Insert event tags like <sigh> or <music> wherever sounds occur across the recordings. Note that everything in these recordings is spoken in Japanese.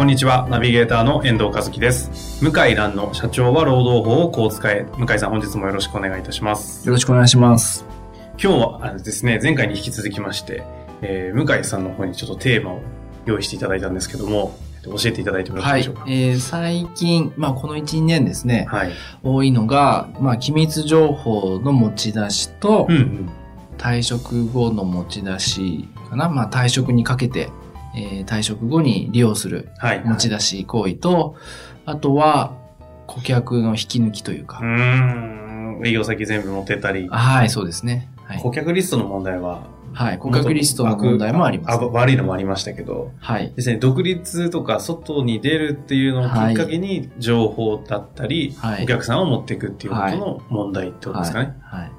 こんにちは、ナビゲーターの遠藤和樹です。向井蘭の社長は労働法をこう使え。向井さん、本日もよろしくお願いいたします。よろしくお願いします。今日はあのですね、前回に引き続きまして、えー向井さんの方にちょっとテーマを用意していただいたんですけども、教えていただいてもよろしいはいでしょうか？。えー、最近、まあこの1、2年ですね、はい。多いのが、まあ機密情報の持ち出しと、うんうん。退職後の持ち出しかな。まあ退職にかけて、えー退職後に利用するはい。持ち出し行為と、あとは顧客の引き抜きというかうー。ん。営業先全部持ってったり、はい、そうですね。はい。顧客リストの問題は、はい、顧客リストの問題もあります、あ悪いのもありましたけど、はい。ですね、独立とか外に出るっていうのをきっかけに情報だったり、はいお客さんを持っていくっていうことの問題ってことですかね。はい。はい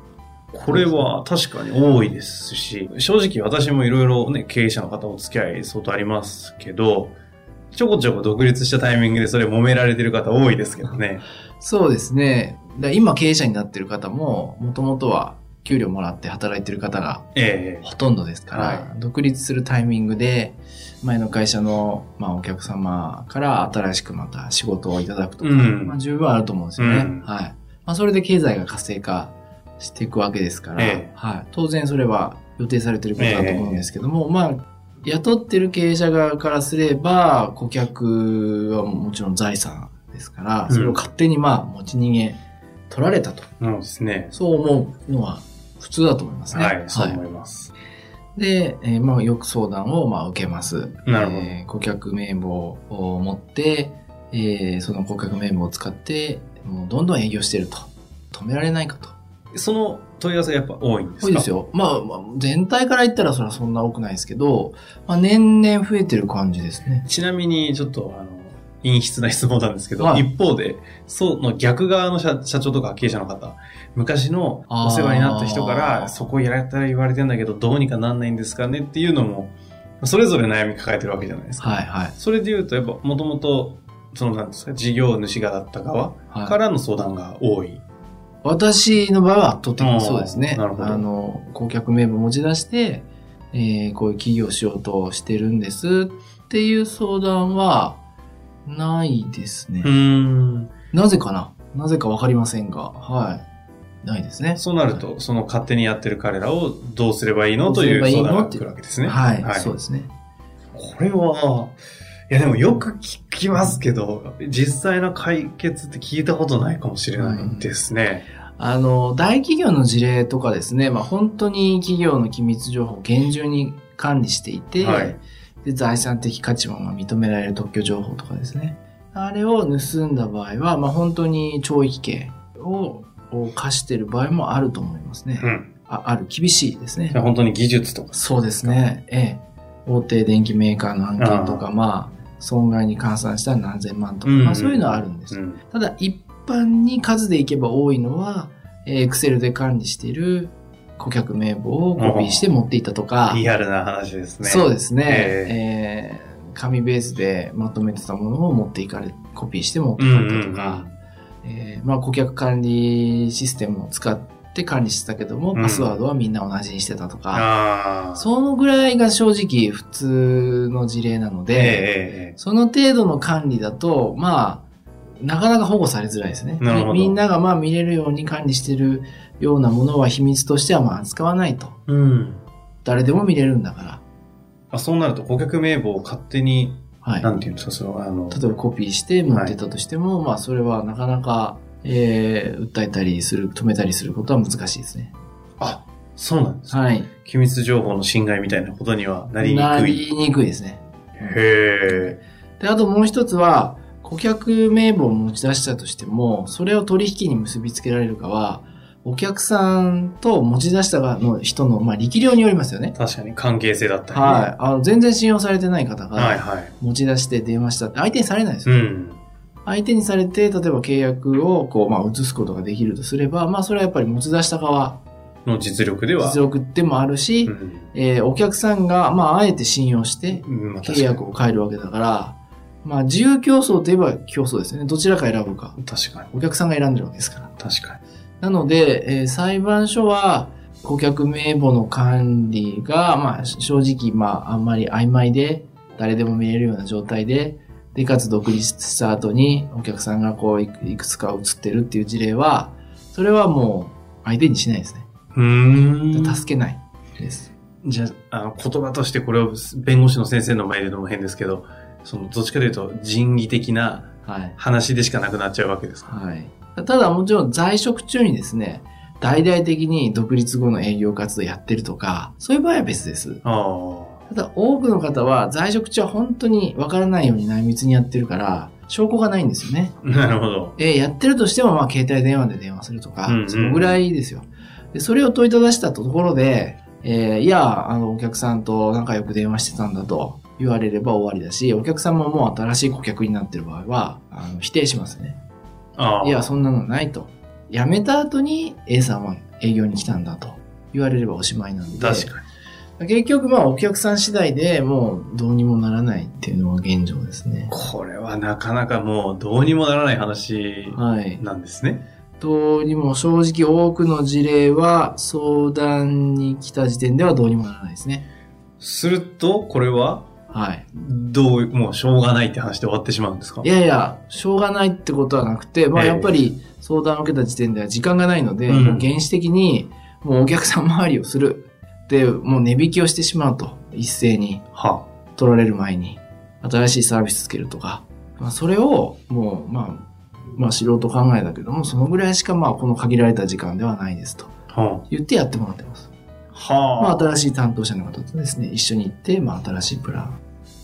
これは確かに多いですし、正直私もいろいろね、経営者の方お付き合い相当ありますけど、ちょこちょこ独立したタイミングでそれ揉められてる方多いですけどね。そうですね。だ今経営者になってる方も、もともとは給料もらって働いてる方がええほとんどですから、は独立するタイミングで、前の会社の、まあ、お客様から新しくまた仕事をいただくとか、うんまあ、十分あると思うんですよね。うんはい。まあ、それで経済が活性化していくわけですから、ええはい。当然それは予定されてることだと思うんですけども、まあ、雇ってる経営者側からすれば、顧客はもちろん財産ですから、うんそれを勝手にまあ、持ち逃げ取られたと。そうですね。そう思うのは普通だと思いますね。はい、そう思います。で、えーまあ、よく相談を、まあ、受けます。なるほどえー顧客名簿を持って、えーその顧客名簿を使って、もうどんどん営業してると。止められないかと。その問い合わせやっぱ多いんですか？多いです。よ。まあ、まあ、全体から言ったらそれはそんな多くないですけど、まあ、年々増えてる感じですね。ちなみにちょっとあの、陰湿な質問なんですけど、はい一方で、その逆側の社社長とか経営者の方、昔のお世話になった人かあら、ーそこやられたら言われてんだけど、どうにかなんないんですかね？っていうのも、それぞれ悩み抱えてるわけじゃないですか。はい、はい。それで言うと、やっぱ、もともと、その、なんですか、事業主がだった側はいからの相談が多い。私の場合は圧倒的にそうですね。なるほどあの、顧客名簿持ち出して、えーこういう企業しようとしてるんですっていう相談は、ないですね。うーん。なぜかな？なぜかわかりませんが、はい。ないですね。そうなると、その勝手にやってる彼らをどうすればいいのといいいう相談が来るわけですね。はい、そうですね。これは、いやでもよく聞きますけど、実際の解決って聞いたことないかもしれないですね。あの、大企業の事例とかですね、まあ本当に企業の機密情報を厳重に管理していて、はいで財産的価値もまあ認められる特許情報とかですね。あれを盗んだ場合は、まあ本当に懲役刑をを課している場合もあると思いますね。うん。あある、厳しいですね。本当に技術とか。そうですね。ええ。大手電機メーカーの案件とか、まあ、損害に換算したら何千万とか、うんまあそういうのはあるんです。うん。ただ、一般に数でいけば多いのは、えー、Excel で管理している顧客名簿をコピーして持っていったとか、リアルな話ですね。そうですね、ええー紙ベースでまとめてたものを持っていかれ、コピーして持ってうんうんいかれたとか、えーまあ顧客管理システムを使って管理してたけども、うんパスワードはみんな同じにしてたとか、ああ。そのぐらいが正直普通の事例なので、ええええその程度の管理だと、まあ、なかなか保護されづらいですね。みみんながまあ見れるように管理してるようなものは秘密としてはまあ扱わないと。うん。誰でも見れるんだから。あそうなると顧客名簿を勝手に、はい。なんていうんですか、その、あの、例えばコピーして持ってたとしても、まあそれはなかなか、えー、訴えたりする、止めたりすることは難しいですね。あ、そうなんですか。はい。機密情報の侵害みたいなことにはなりになくい。りにくいですね。へえ。で、あともう一つは、顧客名簿を持ち出したとしても、それを取引に結びつけられるかは、お客さんと持ち出した側の人の、まあ、力量によりますよね。確かに関係性だったりね。はい。あの、全然信用されてない方はいが、はい。持ち出して電話したって相手にされないですよ。うん。相手にされて、例えば契約を、こう、まあ、移すことができるとすれば、まあ、それはやっぱり持ち出した側、の実力では。実力でもあるし、うんえーお客さんが、まあ、あえて信用して、契約を変えるわけだから、まあ、自由競争といえば競争ですよね。どちらか選ぶか。確かに。お客さんが選んでるわけですから。確かに。なので、えー裁判所は、顧客名簿の管理が、まあ、正直、まあ、あんまり曖昧で、誰でも見れるような状態で、で、かつ独立した後に、お客さんがこういく、つか移ってるっていう事例は、それはもう、相手にしないですね。うーん。助けないです。じゃあ、あの、言葉としてこれを弁護士の先生の前でのも変ですけど、その、どっちかというと人為的なはい。話でしかなくなっちゃうわけですか？はい。ただもちろん在職中にですね、大々的に独立後の営業活動やってるとか、そういう場合は別です。あただ多くの方は在職中は本当にわからないように内密にやってるから、証拠がないんですよね。あ。なるほど。えーやってるとしても、まあ、携帯電話で電話するとか、うんうんそのぐらいですよ。で、それを問いただしたところで、えーいや、あの、お客さんと仲良く電話してたんだと言われれば終わりだし、お客さんももう新しい顧客になってる場合は、あの否定しますね。ああ。いや、そんなのないと。辞めた後に A さんは営業に来たんだと言われればおしまいなんで。確かに。結局、まあ、お客さん次第でもうどうにもならないっていうのが現状ですね。これはなかなかもうどうにもならない話はい。なんですね。どうにも正直多くの事例は相談に来た時点ではどうにもならないですね。すると、これは、はい。どう、もうしょうがないって話で終わってしまうんですか？いやいや、しょうがないってことはなくて、まあええやっぱり相談を受けた時点では時間がないので、うんもう原始的にもうお客さん周りをする。で、もう値引きをしてしまうと。一斉には取られる前に新しいサービスつけるとか。まあそれをもう、まあ、まあ素人考えだけども、そのぐらいしかまあこの限られた時間ではないですと言ってやってもらってます。あ。はあ。まあ新しい担当者の方とですね、一緒に行って、まあ新しいプラン。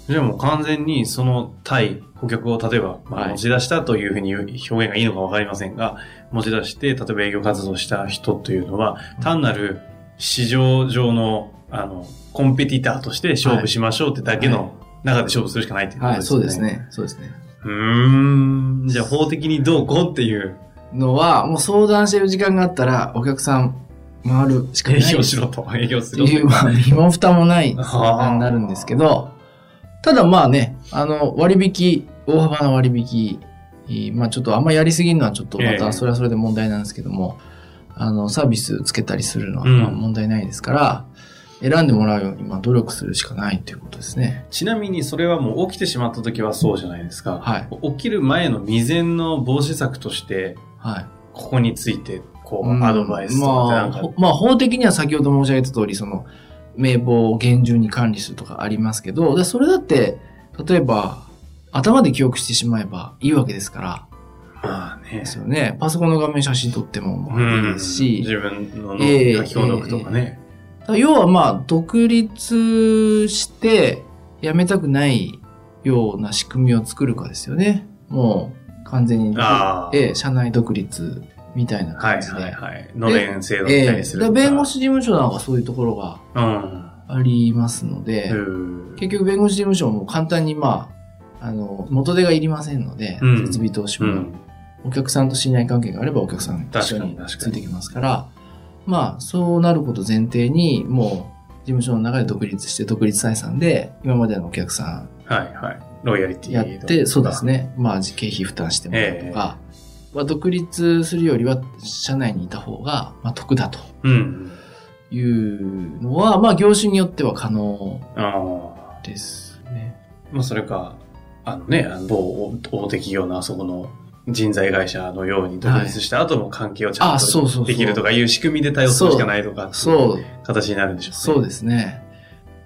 じゃあもう完全にその対顧客を例えば、ま持ち出したというふうに表現がいいのかわかりませんが、持ち出して、例えば営業活動した人というのは、単なる市場上の、あの、コンペティターとして勝負しましょうってだけはいの中で勝負するしかないっていうことはい、ですよね。そうです。ね。そうですね。うーん。じゃあ法的にどうこうっていうのは、もう相談してる時間があったら、お客さん回るしかない。営業しろと、営業するっていう、まあ、身も蓋もない相談になるんですけど、ただまあね、あの、割引、大幅な割引、えーまあちょっとあんまやりすぎるのはちょっとまええたそれはそれで問題なんですけども、あの、サービスつけたりするのは問題ないですから、選んでもらうようにまあ努力するしかないということですね。ちなみにそれはもう起きてしまった時はそうじゃないですか。はい。起きる前の未然の防止策として、はい。ここについて、こう、うんアドバイスとかってなんか、まあ、ほまあ、法的には先ほど申し上げた通り、その、名簿を厳重に管理するとかありますけど、でそれだって、例えば、頭で記憶してしまえばいいわけですから、まあねで。すよね。パソコンの画面写真撮ってもまあいいですし、自分ののええ書き込んでおくとかね。だから要はまあ、独立して辞めたくないような仕組みを作るかですよね。もう、完全に、ああええ社内独立みたいなはい感じで。はいはい。のれん制度たいにするとか。だから弁護士事務所なんかそういうところがうん。ありますので、うん結局弁護士事務所も簡単にまあ、あの、元手がいりませんので、うん設備投資も、うん。お客さんと信頼関係があればお客さん一緒についてきますから、まあ、そうなること前提に、もう、事務所の中で独立して、独立採算で、今までのお客さはいはい。ロイヤリティんやって、そうです。ね、まあ、経費負担してもらうとか、まあ、独立するよりは、社内にいた方が、まあ、得だとうん。いうのは、まあ、業種によっては可能。ですね。まあそれか、あのね、某大大手企業のあそこの人材会社のように独立した後も関係をちゃんあそうそうそうとできるとかいう仕組みで対応するしかないとかそう、形になるんでしょうね。そうですね。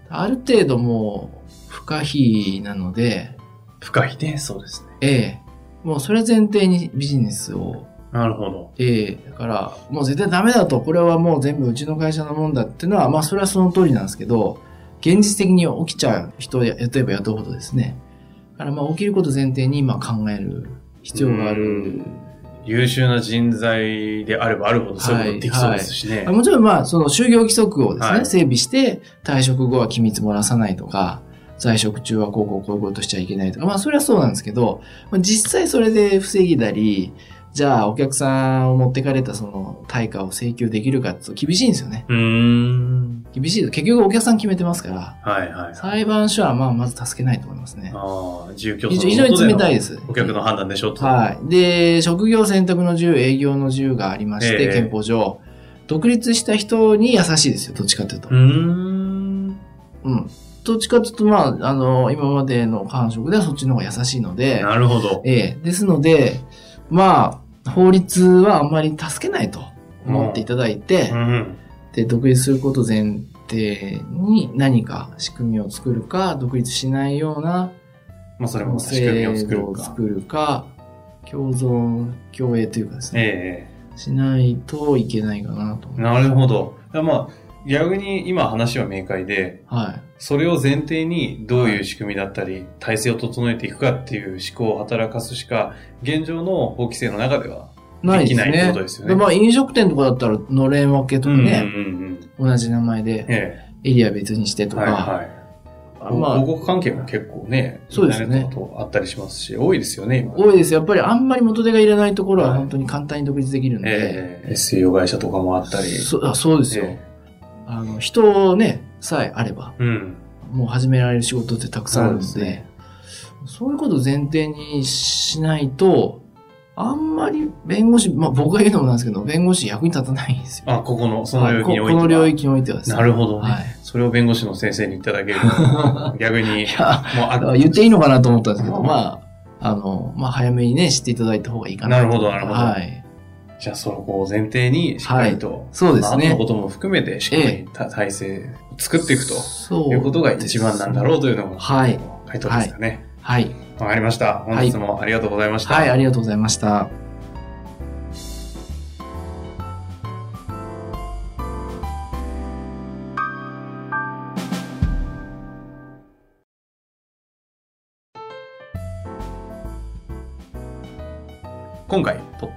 ある程度もう、不可避なので、深いね、そうですね。ええもうそれ前提にビジネスを、なるほど。ええだから、もう絶対ダメだと、これはもう全部うちの会社のもんだっていうのは、まあそれはその通りなんですけど、現実的に起きちゃう人をや例えば雇うことですね。だからまあ起きること前提に今考える必要がある。優秀な人材であればあるほどそういうことできそうですしね。もちろんまあ、その就業規則をですね、はい。整備して、退職後は機密漏らさないとか、在職中はこうこうこういうことしちゃいけないとか、まあそれはそうなんですけど、まあ実際それで防ぎたり、じゃあお客さんを持ってかれたその対価を請求できるかって厳しいんですよね。うーん。厳しい。結局お客さん決めてますから、はいはい。裁判所はまあまず助けないと思いますね。ああ、自由競争非常非常に冷たいです。お客の判断でしょと。はい。で、職業選択の自由、営業の自由がありまして、ええ憲法上、独立した人に優しいですよ、どっちかというとう。ーん。うん。どっちかというと、まあ、あの、今までの感触ではそっちの方が優しいので、なるほど。ええですので、まあ、法律はあんまり助けないと思っていただいてう、ん。で、独立すること前提に何か仕組みを作るか、独立しないようなまあ、それも仕組みを制作るか。度を作るか、共存、共栄というかですね、えしないといけないかなとなるほど。まあ、逆に今話は明快で。はい。それを前提にどういう仕組みだったり、体制を整えていくかっていう思考を働かすしか、現状の法規制の中ではできないってね。ことですよねまあ、飲食店とかだったら、のれん分けとかね、うんうんうん。同じ名前で、えエリア別にしてえとか、はいはい。あまあ広、告関係も結構ね、そうですねとあったりしますし、多いですよね、今。多いです。やっぱりあんまり元手がいらないところははい本当に簡単に独立できるんで、ええ SEO 会社とかもあったり。そあそうですよ。えあの、人ね、さえあれば、えうん。もう始められる仕事ってたくさんあるので、そうですねそういうことを前提にしないと、あんまり弁護士、まあ僕が言うのもなんですけど、弁護士役に立たないんですよ。あ、ここの、その領域においては。ここの領域においてはですね。なるほどね。はい。それを弁護士の先生にいただけると <laughs> 逆に、もうあ言っていいのかなと思ったんですけど、まあ、あの、まあ早めにね、知っていただいた方がいいかなと。なるほどなるほどはい。じゃあそのこを前提にしっかりと、そうですねのことも含めてしっかりた体制を作っていくと。いうことが一番なんだろうというのが、はい回答ですかね。はい。わかりました。本日もありがとうございました。はい、ありがとうございました。今回、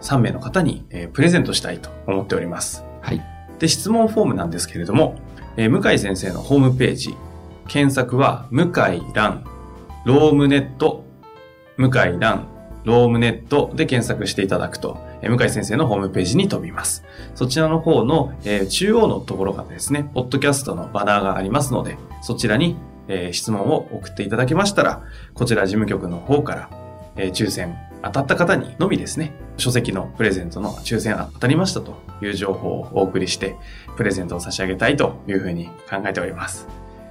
3名の方に、えープレゼントしたいと思っております。はい。で、質問フォームなんですけれども、えー向井先生のホームページ、検索は、向井蘭、ロームネット、向井蘭、ロームネットで検索していただくと、えー向井先生のホームページに飛びます。そちらの方の、えー中央のところがですね、ポッドキャストのバナーがありますので、そちらに、えー質問を送っていただけましたら、こちら事務局の方から、えー抽選当たった方にのみですね、書籍のプレゼントの抽選当たりましたという情報をお送りして、プレゼントを差し上げたいというふうに考えております。